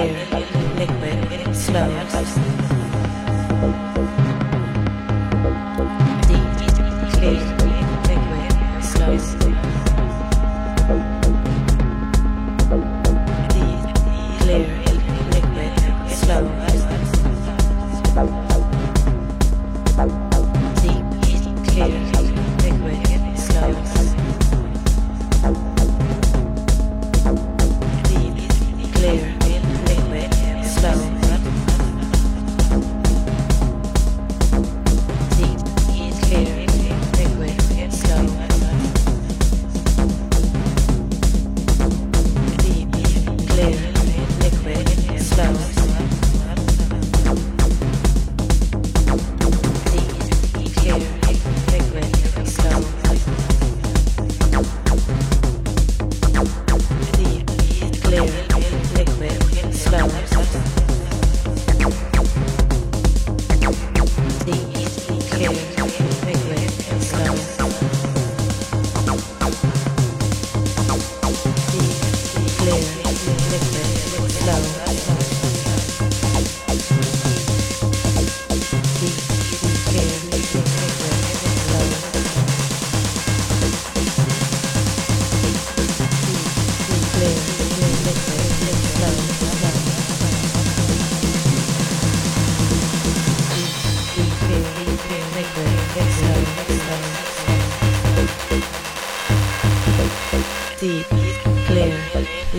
clear, liquid, slow.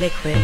Deep,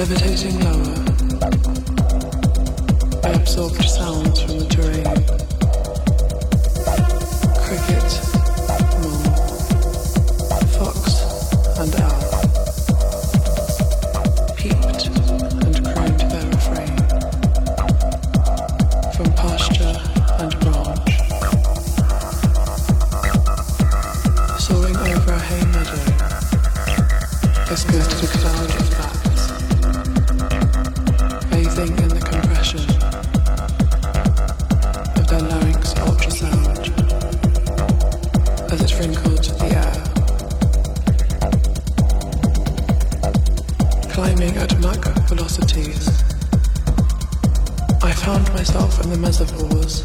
levitating lower. I absorbed sounds from the terrain. Cricket, mole, fox, and owl peeped and cried their refrain from pasture and branch, soaring over a hay meadow as goes to the cloud of black. the mesopause,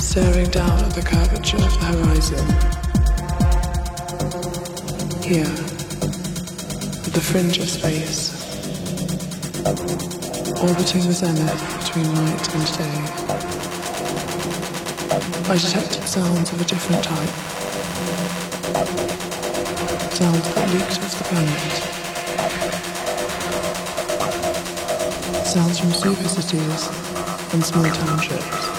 staring down at the curvature of the horizon. Here, at the fringe of space, orbiting the zenith between night and day, I detected sounds of a different type, sounds that leaked off the planet. sounds from super cities and small townships.